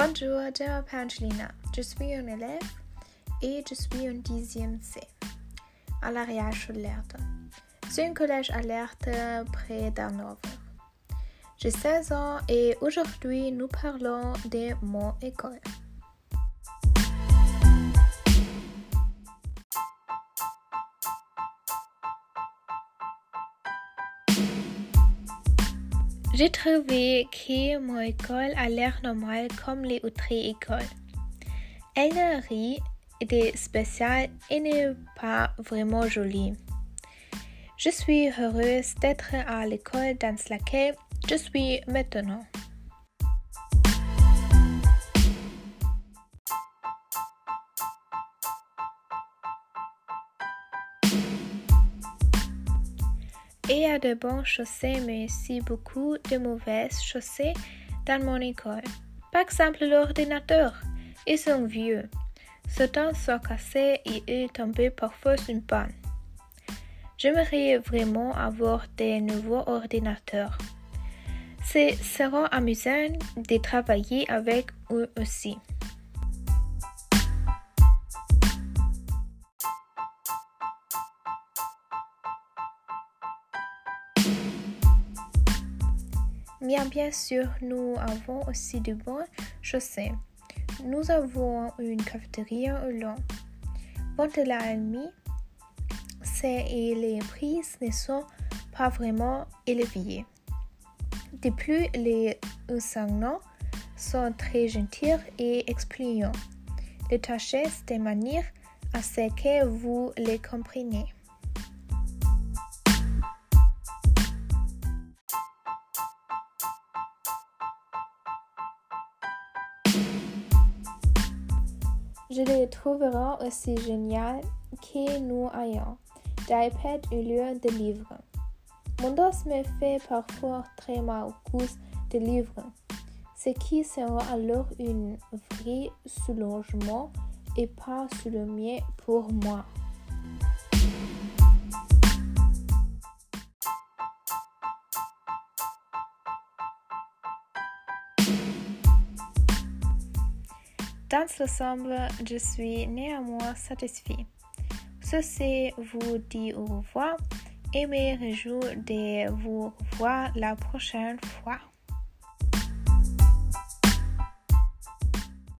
Bonjour, je m'appelle Angelina. Je suis un élève et je suis en dixième C à l'Ariage Lerton. C'est un collège alerte près d'Hanovre. J'ai 16 ans et aujourd'hui nous parlons de mon école. J'ai trouvé que mon école a l'air normale comme les autres écoles. Elle n'a rien de et n'est pas vraiment jolie. Je suis heureuse d'être à l'école dans laquelle je suis maintenant. Il y a de bonnes chaussées, mais aussi beaucoup de mauvaises chaussées dans mon école. Par exemple, l'ordinateur. Ils sont vieux. Certains sont cassés et il tombe parfois une panne. J'aimerais vraiment avoir des nouveaux ordinateurs. Ce sera amusant de travailler avec eux aussi. Mais bien sûr, nous avons aussi de bonnes chaussées. Nous avons une cafétéria au long. Ventre la nuit, c'est et les prix ne sont pas vraiment élevés. De plus, les enseignants sont très gentils et expliquants. Les tâches de manière à ce que vous les compreniez. Je les trouverai aussi génial que nous ayons d'iPad au lieu de livres. Mon dos me fait parfois très mal cause de livres, ce qui sera alors un vrai soulagement et pas seulement pour moi. Dans l'ensemble, je suis néanmoins satisfait. Ceci vous dit au revoir et me réjouis de vous revoir la prochaine fois.